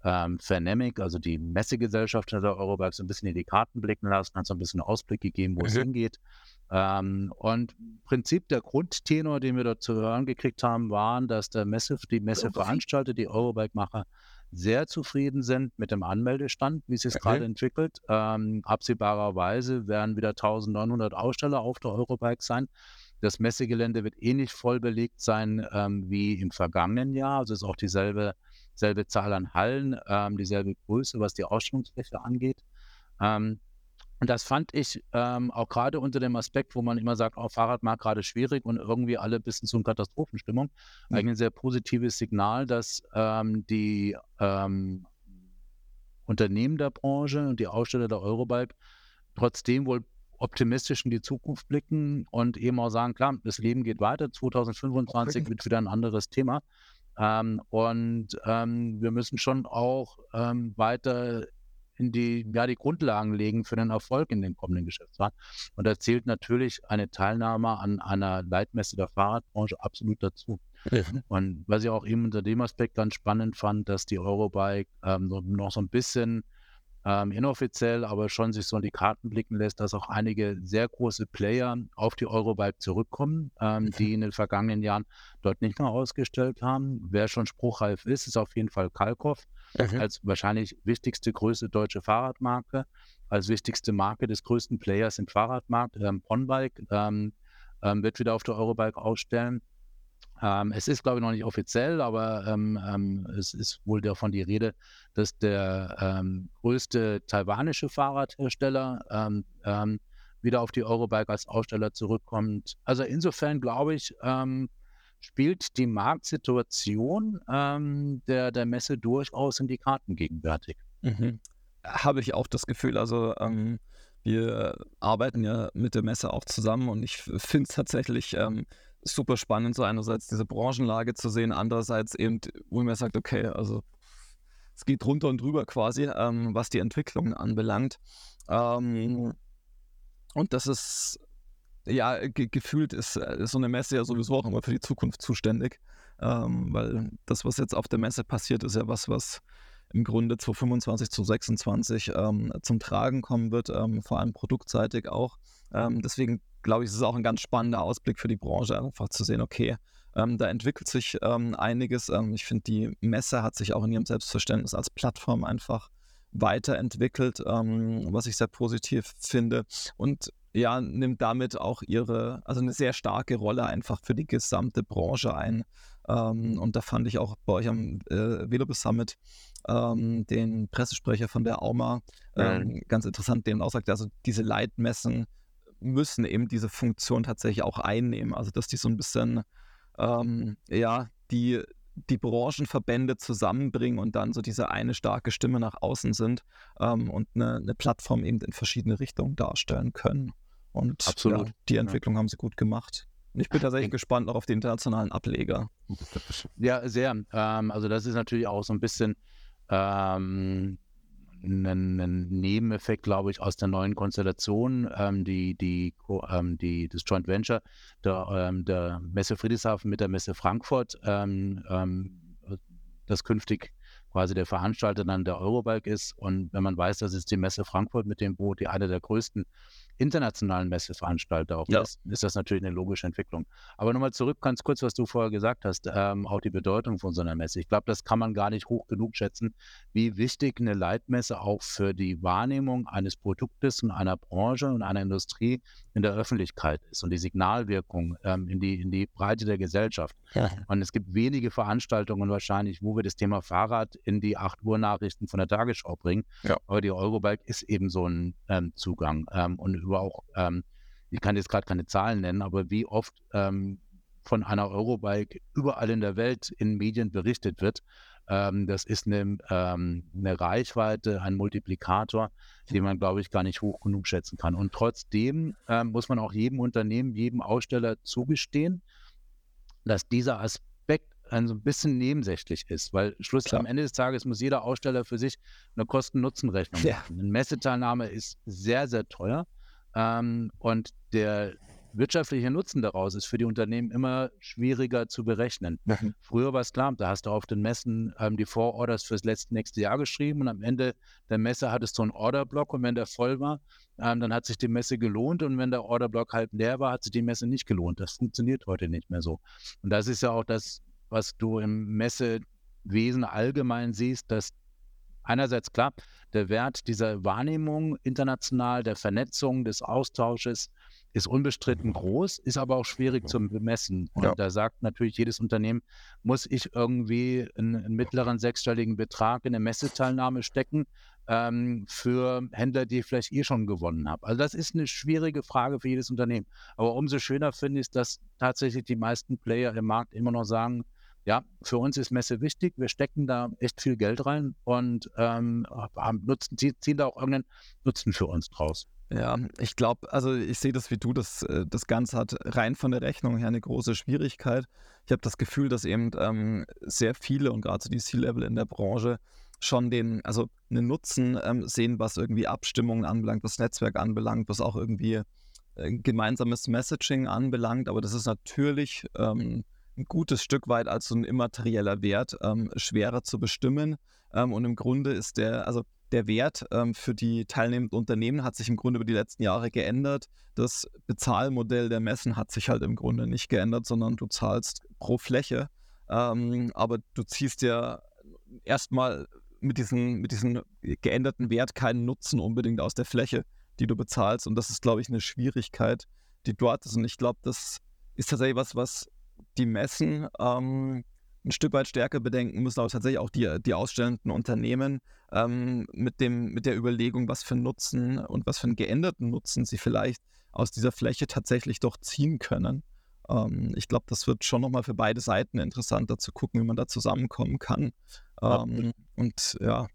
ähm, Vernemic, also die Messegesellschaft der Eurobike, so ein bisschen in die Karten blicken lassen, hat so ein bisschen Ausblick gegeben, wo okay. es hingeht. Ähm, und im Prinzip der Grundtenor, den wir dort zu hören gekriegt haben, war, dass der Messe, die Messeveranstalter, die Eurobike-Macher, sehr zufrieden sind mit dem Anmeldestand, wie es sich okay. gerade entwickelt. Ähm, absehbarerweise werden wieder 1900 Aussteller auf der Eurobike sein. Das Messegelände wird ähnlich eh voll belegt sein ähm, wie im vergangenen Jahr. Also ist auch dieselbe selbe Zahl an Hallen, ähm, dieselbe Größe, was die Ausstellungsfläche angeht. Ähm, und das fand ich ähm, auch gerade unter dem Aspekt, wo man immer sagt, oh, Fahrradmarkt gerade schwierig und irgendwie alle ein bisschen zu einer Katastrophenstimmung, mhm. eigentlich ein sehr positives Signal, dass ähm, die ähm, Unternehmen der Branche und die Aussteller der Eurobike trotzdem wohl optimistisch in die Zukunft blicken und eben auch sagen, klar, das Leben geht weiter, 2025 okay. wird wieder ein anderes Thema. Ähm, und ähm, wir müssen schon auch ähm, weiter in die, ja, die Grundlagen legen für den Erfolg in den kommenden Geschäftsjahren. Und da zählt natürlich eine Teilnahme an einer Leitmesse der Fahrradbranche absolut dazu. Ja. Und was ich auch eben unter dem Aspekt ganz spannend fand, dass die Eurobike ähm, noch so ein bisschen ähm, inoffiziell, aber schon sich so in die Karten blicken lässt, dass auch einige sehr große Player auf die Eurobike zurückkommen, ähm, mhm. die in den vergangenen Jahren dort nicht mehr ausgestellt haben. Wer schon spruchreif ist, ist auf jeden Fall Kalkoff mhm. als wahrscheinlich wichtigste größte deutsche Fahrradmarke, als wichtigste Marke des größten Players im Fahrradmarkt. Ähm, Ponbike ähm, ähm, wird wieder auf der Eurobike ausstellen. Ähm, es ist, glaube ich, noch nicht offiziell, aber ähm, ähm, es ist wohl davon die Rede, dass der ähm, größte taiwanische Fahrradhersteller ähm, ähm, wieder auf die Eurobike als Aussteller zurückkommt. Also insofern glaube ich, spielt die Marktsituation der, der Messe durchaus in die Karten gegenwärtig. Mhm. Habe ich auch das Gefühl. Also wir arbeiten ja mit der Messe auch zusammen und ich finde es tatsächlich super spannend, so einerseits diese Branchenlage zu sehen, andererseits eben, wo man sagt, okay, also es geht drunter und drüber quasi, ähm, was die Entwicklung anbelangt. Ähm, und das ist, ja, ge gefühlt ist, ist, äh, so eine Messe ja sowieso auch immer für die Zukunft zuständig, ähm, weil das, was jetzt auf der Messe passiert, ist ja was, was im Grunde zu 25, zu 26 ähm, zum Tragen kommen wird, ähm, vor allem produktseitig auch. Ähm, deswegen glaube ich, ist es auch ein ganz spannender Ausblick für die Branche, einfach zu sehen, okay, ähm, da entwickelt sich ähm, einiges. Ähm, ich finde, die Messe hat sich auch in ihrem Selbstverständnis als Plattform einfach weiterentwickelt, ähm, was ich sehr positiv finde. Und ja, nimmt damit auch ihre, also eine sehr starke Rolle einfach für die gesamte Branche ein. Ähm, und da fand ich auch bei euch am äh, Velobus Summit ähm, den Pressesprecher von der AUMA ähm, ganz interessant, der auch sagt, also diese Leitmessen müssen eben diese Funktion tatsächlich auch einnehmen. Also dass die so ein bisschen ähm, ja die die Branchenverbände zusammenbringen und dann so diese eine starke Stimme nach außen sind ähm, und eine, eine, Plattform eben in verschiedene Richtungen darstellen können. Und Absolut. Ja, die Entwicklung ja. haben sie gut gemacht. Und ich bin tatsächlich gespannt auch auf die internationalen Ableger. Ja, sehr. Ähm, also das ist natürlich auch so ein bisschen ähm, ein, ein, Nebeneffekt, glaube ich, aus der neuen Konstellation, ähm, die, die, ähm, die, das Joint Venture der, ähm, der Messe Friedrichshafen mit der Messe Frankfurt, ähm, ähm, das künftig quasi der Veranstalter dann der Eurobike ist. Und wenn man weiß, dass es die Messe Frankfurt mit dem Boot, die eine der größten internationalen Messeveranstalter auch ja. ist, ist das natürlich eine logische Entwicklung. Aber nochmal zurück, ganz kurz, was du vorher gesagt hast, ähm, auch die Bedeutung von so einer Messe. Ich glaube, das kann man gar nicht hoch genug schätzen, wie wichtig eine Leitmesse auch für die Wahrnehmung eines Produktes und einer Branche und einer Industrie in der Öffentlichkeit ist und die Signalwirkung ähm, in, die, in die Breite der Gesellschaft. Ja. Und es gibt wenige Veranstaltungen wahrscheinlich, wo wir das Thema Fahrrad in die 8 Uhr Nachrichten von der Tagesschau bringen. Ja. Aber die Eurobike ist eben so ein ähm, Zugang. Ähm, und über auch, ähm, ich kann jetzt gerade keine Zahlen nennen, aber wie oft ähm, von einer Eurobike überall in der Welt in Medien berichtet wird. Ähm, das ist eine, ähm, eine, Reichweite, ein Multiplikator, den man, glaube ich, gar nicht hoch genug schätzen kann. Und trotzdem ähm, muss man auch jedem Unternehmen, jedem Aussteller zugestehen, dass dieser Aspekt ein so ein bisschen nebensächlich ist, weil Schluss am Ende des Tages muss jeder Aussteller für sich eine Kosten-Nutzen-Rechnung ja. machen. Eine Messeteilnahme ist sehr, sehr teuer. Ähm, und der wirtschaftliche Nutzen daraus ist für die Unternehmen immer schwieriger zu berechnen. <laughs> Mhm. Früher war es klar, da hast du auf den Messen ähm, die Vororders fürs letzte nächste Jahr geschrieben und am Ende der Messe hattest du einen Orderblock und wenn der voll war, ähm, dann hat sich die Messe gelohnt und wenn der Orderblock halb leer war, hat sich die Messe nicht gelohnt. Das funktioniert heute nicht mehr so. Und das ist ja auch das, was du im Messewesen allgemein siehst, dass einerseits klar, der Wert dieser Wahrnehmung international, der Vernetzung, des Austausches ist unbestritten groß, ist aber auch schwierig zu bemessen. Und ja. da sagt natürlich jedes Unternehmen, muss ich irgendwie einen, einen mittleren sechsstelligen Betrag in eine Messeteilnahme stecken ähm, für Händler, die ich vielleicht eh schon gewonnen habe. Also das ist eine schwierige Frage für jedes Unternehmen. Aber umso schöner finde ich, dass tatsächlich die meisten Player im Markt immer noch sagen, ja, für uns ist Messe wichtig. Wir stecken da echt viel Geld rein und ähm, haben, nutzen, ziehen da auch irgendeinen Nutzen für uns draus. Ja, ich glaube, also ich sehe das wie du, das, äh, das Ganze hat rein von der Rechnung her eine große Schwierigkeit. Ich habe das Gefühl, dass eben ähm, sehr viele und gerade so die C-Level in der Branche schon den, also einen Nutzen ähm, sehen, was irgendwie Abstimmungen anbelangt, was Netzwerk anbelangt, was auch irgendwie äh, gemeinsames Messaging anbelangt. Aber das ist natürlich ähm, ein gutes Stück weit als so ein immaterieller Wert ähm, schwerer zu bestimmen. Ähm, und im Grunde ist der, also der Wert ähm, für die teilnehmenden Unternehmen hat sich im Grunde über die letzten Jahre geändert. Das Bezahlmodell der Messen hat sich halt im Grunde nicht geändert, sondern du zahlst pro Fläche. Ähm, aber du ziehst ja erstmal mit diesem mit diesen geänderten Wert keinen Nutzen unbedingt aus der Fläche, die du bezahlst. Und das ist, glaube ich, eine Schwierigkeit, die dort ist. Und ich glaube, das ist tatsächlich was, was die Messen ähm, ein Stück weit stärker bedenken müssen, aber tatsächlich auch die, die ausstellenden Unternehmen ähm, mit, dem, mit der Überlegung, was für einen Nutzen und was für einen geänderten Nutzen sie vielleicht aus dieser Fläche tatsächlich doch ziehen können. Ähm, ich glaube, das wird schon nochmal für beide Seiten interessanter zu gucken, wie man da zusammenkommen kann. Ähm, und ja.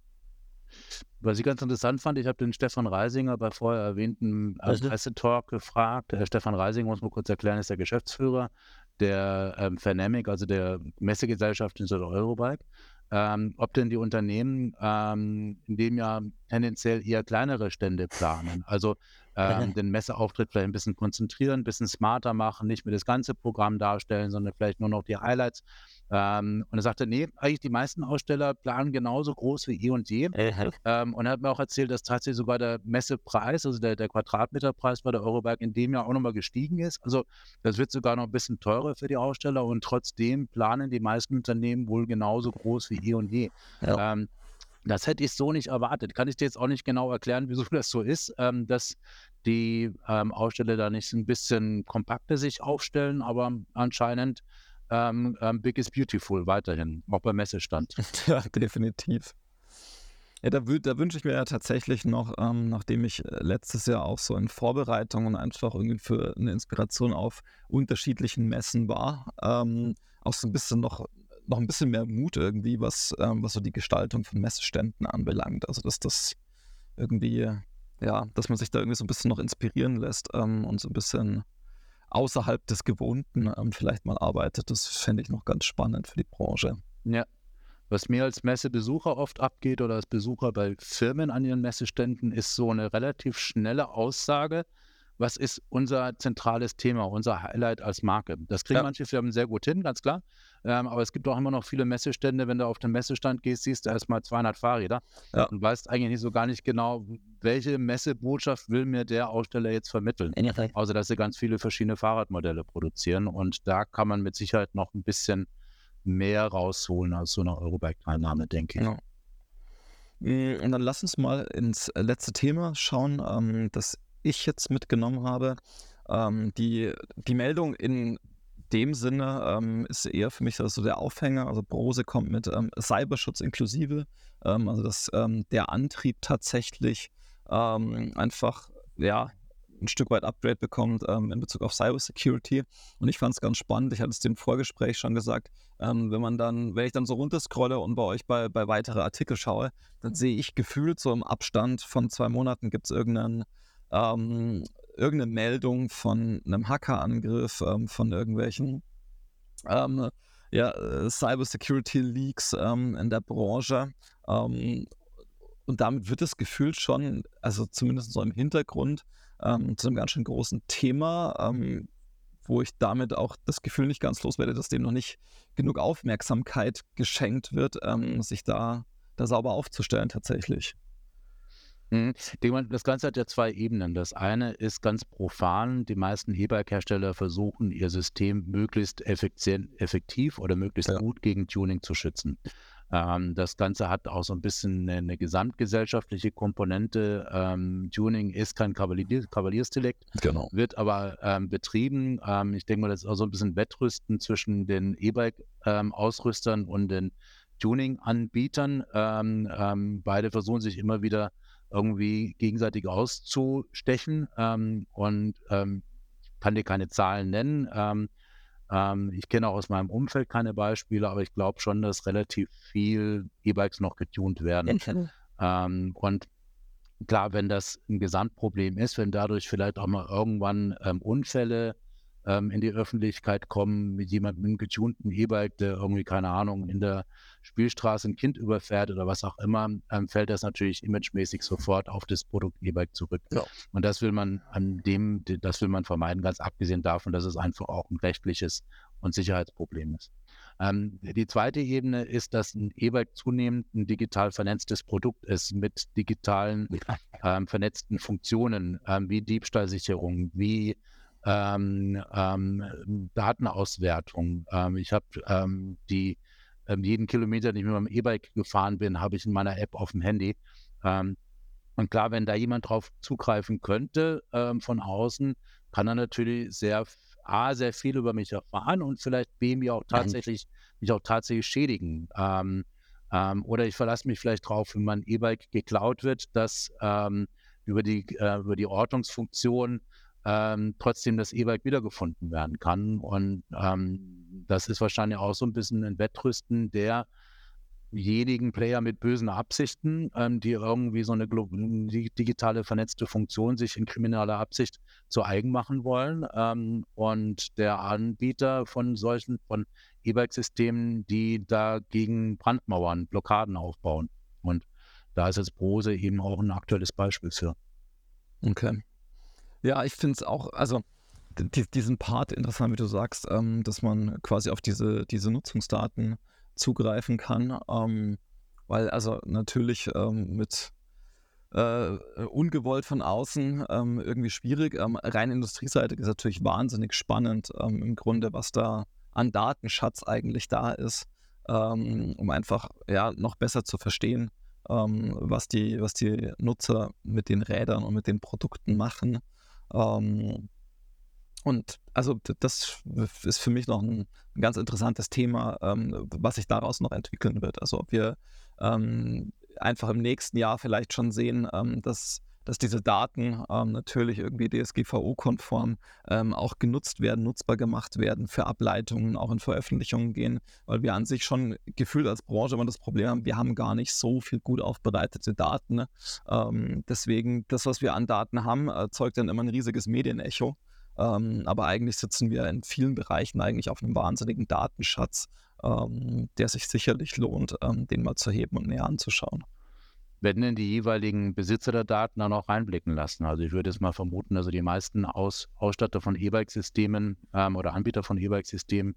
Was ich ganz interessant fand, ich habe den Stefan Reisinger bei vorher erwähnten äh, Pressetalk gefragt. Der Stefan Reisinger, muss man kurz erklären, ist der Geschäftsführer der ähm, Phonemic, also der Messegesellschaft in der Eurobike, ähm, ob denn die Unternehmen ähm, in dem Jahr tendenziell eher kleinere Stände planen. Also ähm, den Messeauftritt vielleicht ein bisschen konzentrieren, ein bisschen smarter machen, nicht mehr das ganze Programm darstellen, sondern vielleicht nur noch die Highlights. Ähm, und er sagte, nee, eigentlich die meisten Aussteller planen genauso groß wie eh und je. Ähm, und er hat mir auch erzählt, dass tatsächlich sogar der Messepreis, also der, der Quadratmeterpreis bei der Eurobike in dem Jahr auch nochmal gestiegen ist. Also das wird sogar noch ein bisschen teurer für die Aussteller und trotzdem planen die meisten Unternehmen wohl genauso groß wie eh und je. Ja. Ähm, das hätte ich so nicht erwartet. Kann ich dir jetzt auch nicht genau erklären, wieso <laughs> das so ist, ähm, dass die ähm, Aussteller da nicht ein bisschen kompakter sich aufstellen, aber anscheinend ähm, ähm Big is Beautiful weiterhin, auch beim Messestand. <laughs> Ja, definitiv. Ja, da, da wünsche ich mir ja tatsächlich noch, ähm, nachdem ich äh, letztes Jahr auch so in Vorbereitungen einfach irgendwie für eine Inspiration auf unterschiedlichen Messen war, ähm, auch so ein bisschen noch noch ein bisschen mehr Mut irgendwie, was, ähm, was so die Gestaltung von Messeständen anbelangt. Also dass das irgendwie, ja, dass man sich da irgendwie so ein bisschen noch inspirieren lässt ähm, und so ein bisschen außerhalb des Gewohnten ähm, vielleicht mal arbeitet. Das fände ich noch ganz spannend für die Branche. Ja. Was mir als Messebesucher oft abgeht oder als Besucher bei Firmen an ihren Messeständen, ist so eine relativ schnelle Aussage, was ist unser zentrales Thema, unser Highlight als Marke. Das kriegen ja. manche Firmen sehr gut hin, ganz klar. Ähm, aber es gibt auch immer noch viele Messestände. Wenn du auf den Messestand gehst, siehst du erstmal 200 Fahrräder ja. und weißt eigentlich nicht so gar nicht genau, welche Messebotschaft will mir der Aussteller jetzt vermitteln. Außer, dass sie ganz viele verschiedene Fahrradmodelle produzieren. Und da kann man mit Sicherheit noch ein bisschen mehr rausholen als so eine Eurobike-Teilnahme, denke ich. Ja. Hm, und dann lass uns mal ins letzte Thema schauen. Ähm, das ich jetzt mitgenommen habe. Ähm, die, die Meldung in dem Sinne ähm, ist eher für mich so der Aufhänger. Also Brose kommt mit ähm, Cyberschutz inklusive. Ähm, also dass ähm, der Antrieb tatsächlich ähm, einfach ja, ein Stück weit Upgrade bekommt in Bezug auf Cybersecurity. Und ich fand es ganz spannend. Ich hatte es dem Vorgespräch schon gesagt. wenn man dann, wenn ich dann so runterscrolle und bei euch bei, bei weitere Artikel schaue, dann sehe ich gefühlt so im Abstand von zwei Monaten gibt es irgendeinen ähm, irgendeine Meldung von einem Hackerangriff, ähm, von irgendwelchen ähm, ja, äh, Cybersecurity-Leaks ähm, in der Branche. Ähm, und damit wird es gefühlt schon, also zumindest so im Hintergrund, ähm, zu einem ganz schön großen Thema, wo ich damit auch das Gefühl nicht ganz loswerde, dass dem noch nicht genug Aufmerksamkeit geschenkt wird, sich da, da sauber aufzustellen tatsächlich. Mhm. Das Ganze hat ja zwei Ebenen. Das eine ist ganz profan. Die meisten E-Bike-Hersteller versuchen, ihr System möglichst effektiv oder möglichst ja. gut gegen Tuning zu schützen. Ähm, das Ganze hat auch so ein bisschen eine, eine gesamtgesellschaftliche Komponente. Ähm, Tuning ist kein Kavalier, Kavaliersdelikt, genau. wird aber ähm, betrieben. Ähm, ich denke mal, das ist auch so ein bisschen Wettrüsten zwischen den E-Bike-Ausrüstern ähm, und den Tuning-Anbietern. Ähm, beide versuchen sich immer wieder irgendwie gegenseitig auszustechen. Ähm, und ähm, kann dir keine Zahlen nennen. Ähm, ähm, ich kenne auch aus meinem Umfeld keine Beispiele, aber ich glaube schon, dass relativ viel E-Bikes noch getunt werden. Ähm, und klar, wenn das ein Gesamtproblem ist, wenn dadurch vielleicht auch mal irgendwann ähm, Unfälle ähm, in die Öffentlichkeit kommen mit jemandem mit einem getunten E-Bike, der irgendwie, keine Ahnung, in der Spielstraße ein Kind überfährt oder was auch immer, ähm, fällt das natürlich imagemäßig sofort auf das Produkt E-Bike zurück. Ja. Und das will man an dem, das will man vermeiden, ganz abgesehen davon, dass es einfach auch ein rechtliches und Sicherheitsproblem ist. Ähm, die zweite Ebene ist, dass ein E-Bike zunehmend ein digital vernetztes Produkt ist mit digitalen ähm, vernetzten Funktionen ähm, wie Diebstahlsicherung, wie ähm, ähm, Datenauswertung. Ähm, ich habe ähm, die ähm, jeden Kilometer, den ich mit meinem E-Bike gefahren bin, habe ich in meiner App auf dem Handy. Ähm, und klar, wenn da jemand drauf zugreifen könnte von außen, kann er natürlich sehr A, sehr viel über mich erfahren und vielleicht B, mich auch tatsächlich, mich auch tatsächlich schädigen. oder ich verlasse mich vielleicht drauf, wenn mein E-Bike geklaut wird, dass über die, äh, über die Ortungsfunktion ähm, trotzdem das E-Bike wiedergefunden werden kann. Und ähm, das ist wahrscheinlich auch so ein bisschen ein Wettrüsten derjenigen Player mit bösen Absichten, ähm, die irgendwie so eine digitale vernetzte Funktion sich in krimineller Absicht zu eigen machen wollen. Ähm, und der Anbieter von solchen, von E-Bike-Systemen, die dagegen Brandmauern, Blockaden aufbauen. Und da ist jetzt Brose eben auch ein aktuelles Beispiel für. Okay. Ja, ich finde es auch, also diesen Part interessant, wie du sagst, ähm, dass man quasi auf diese, diese Nutzungsdaten zugreifen kann. Ähm, weil also natürlich ähm, mit äh, ungewollt von außen ähm, irgendwie schwierig. Ähm, rein industrieseitig ist natürlich wahnsinnig spannend ähm, im Grunde, was da an Datenschatz eigentlich da ist, um einfach ja noch besser zu verstehen, was, die, was die Nutzer mit den Rädern und mit den Produkten machen. Ähm, und also das ist für mich noch ein, ein ganz interessantes Thema, ähm, was sich daraus noch entwickeln wird. Also ob wir ähm, einfach im nächsten Jahr vielleicht schon sehen, ähm, dass, dass diese Daten ähm, natürlich irgendwie DSGVO-konform ähm, auch genutzt werden, nutzbar gemacht werden, für Ableitungen, auch in Veröffentlichungen gehen, weil wir an sich schon gefühlt als Branche immer das Problem haben, wir haben gar nicht so viel gut aufbereitete Daten. Ne? deswegen, das, was wir an Daten haben, erzeugt dann immer ein riesiges Medienecho. Ähm, aber eigentlich sitzen wir in vielen Bereichen eigentlich auf einem wahnsinnigen Datenschatz, ähm, der sich sicherlich lohnt, ähm, den mal zu heben und näher anzuschauen. Werden denn die jeweiligen Besitzer der Daten dann auch reinblicken lassen? Also ich würde jetzt mal vermuten, also die meisten Aus Ausstatter von E-Bike-Systemen ähm, oder Anbieter von E-Bike-Systemen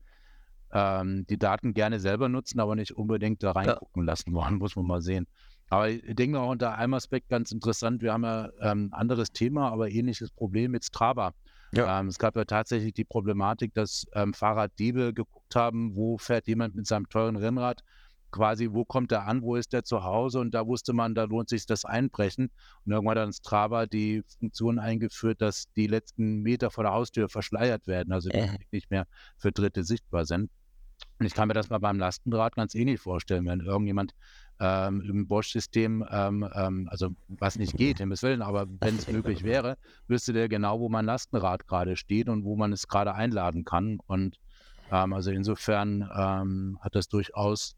ähm, die Daten gerne selber nutzen, aber nicht unbedingt da reingucken ja. lassen wollen, <laughs> muss man mal sehen. Aber ich denke auch unter einem Aspekt ganz interessant, wir haben ja ähm, anderes Thema, aber ähnliches Problem mit Strava. Ja. Ähm, es gab ja tatsächlich die Problematik, dass ähm, Fahrraddiebe geguckt haben, wo fährt jemand mit seinem teuren Rennrad, quasi, wo kommt er an, wo ist er zu Hause und da wusste man, da lohnt sich das Einbrechen. Und irgendwann hat dann Strava die Funktion eingeführt, dass die letzten Meter vor der Haustür verschleiert werden, also äh. nicht mehr für Dritte sichtbar sind. Und ich kann mir das mal beim Lastenrad ganz ähnlich vorstellen, wenn irgendjemand ähm, im Bosch-System, ähm, ähm, also was nicht geht, im Willen, aber wenn es <laughs> möglich wäre, wüsste der genau, wo mein Lastenrad gerade steht und wo man es gerade einladen kann. Und ähm, also insofern ähm, hat das durchaus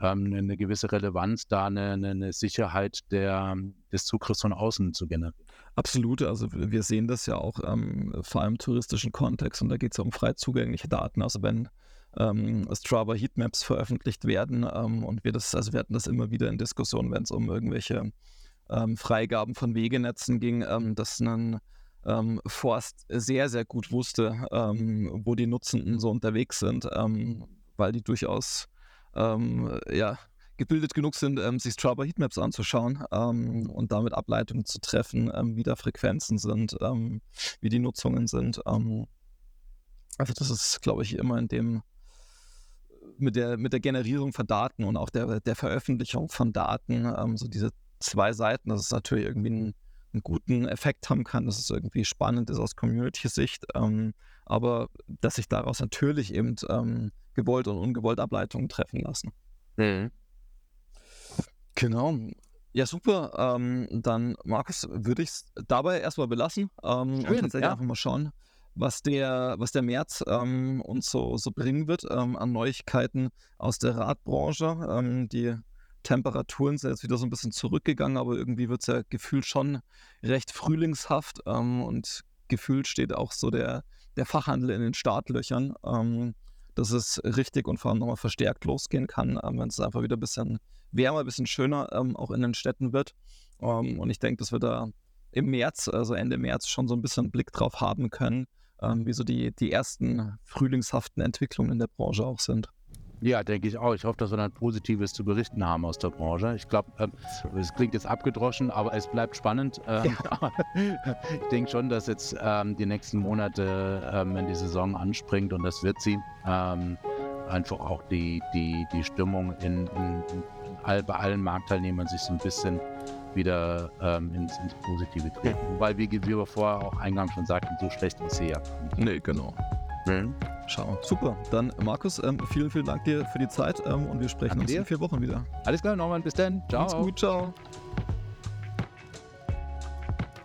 ähm, eine gewisse Relevanz, da eine, eine Sicherheit der, des Zugriffs von außen zu generieren. Absolut, also wir sehen das ja auch ähm, vor allem im touristischen Kontext und da geht es ja um frei zugängliche Daten. Also wenn ähm, Strava Heatmaps veröffentlicht werden. Ähm, und wir das, also wir hatten das immer wieder in Diskussionen, wenn es um irgendwelche ähm, Freigaben von Wegenetzen ging, ähm, dass ein ähm, Forst sehr, sehr gut wusste, wo die Nutzenden so unterwegs sind, weil die durchaus ja, gebildet genug sind, ähm, sich Strava Heatmaps anzuschauen ähm, und damit Ableitungen zu treffen, ähm, wie da Frequenzen sind, wie die Nutzungen sind. also das ist, glaube ich, immer in dem mit der, mit der Generierung von Daten und auch der, der Veröffentlichung von Daten, ähm, so diese zwei Seiten, dass es natürlich irgendwie einen, einen, guten Effekt haben kann, dass es irgendwie spannend ist aus Community-Sicht, ähm, aber dass sich daraus natürlich eben ähm, gewollt und ungewollt Ableitungen treffen lassen. Mhm. Genau. Ja, super. Ähm, dann, Markus, würde ich es dabei erstmal belassen ähm, Schön, und tatsächlich ja. einfach mal schauen, was der, was der März ähm, uns so, so bringen wird ähm, an Neuigkeiten aus der Radbranche. Ähm, die Temperaturen sind jetzt wieder so ein bisschen zurückgegangen, aber irgendwie wird es ja gefühlt schon recht frühlingshaft ähm, und gefühlt steht auch so der, der Fachhandel in den Startlöchern, ähm, dass es richtig und vor allem nochmal verstärkt losgehen kann, ähm, wenn es einfach wieder ein bisschen wärmer, ein bisschen schöner auch in den Städten wird. und ich denke, dass wir da im März, also Ende März, schon so ein bisschen Blick drauf haben können, ähm, wie so die, die ersten frühlingshaften Entwicklungen in der Branche auch sind. Ja, denke ich auch. Ich hoffe, dass wir dann Positives zu berichten haben aus der Branche. Ich glaube, ähm, es klingt jetzt abgedroschen, aber es bleibt spannend. Ähm, ja. <laughs> ich denke schon, dass jetzt ähm, die nächsten Monate, wenn die Saison anspringt, und das wird sie, einfach auch die, die, die Stimmung in, in, all, bei allen Marktteilnehmern sich so ein bisschen wieder ähm, ins, ins, Positive treten. Ja. Weil, wie, wie wir vorher auch eingangs schon sagten, so schlecht ist sie ja. Nee, genau. Mhm. Schauen. Super. Dann, Markus, ähm, vielen, vielen Dank dir für die Zeit ähm, und wir sprechen Danke uns dir. in vier Wochen wieder. Alles klar, Norman. Bis dann. Ciao. Macht's gut. Ciao.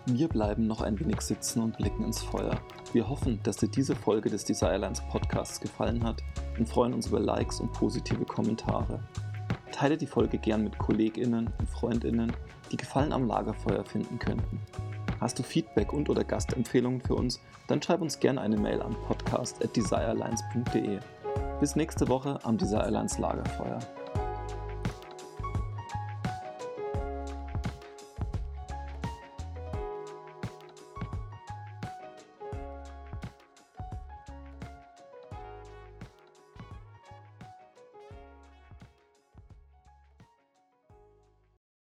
Wir bleiben noch ein wenig sitzen und blicken ins Feuer. Wir hoffen, dass dir diese Folge des Desirelines Podcasts gefallen hat und freuen uns über Likes und positive Kommentare. Teile die Folge gern mit KollegInnen und FreundInnen, die Gefallen am Lagerfeuer finden könnten. Hast du Feedback und oder Gastempfehlungen für uns, dann schreib uns gerne eine Mail an podcast@desirelines.de. Bis nächste Woche am Desirelines Lagerfeuer.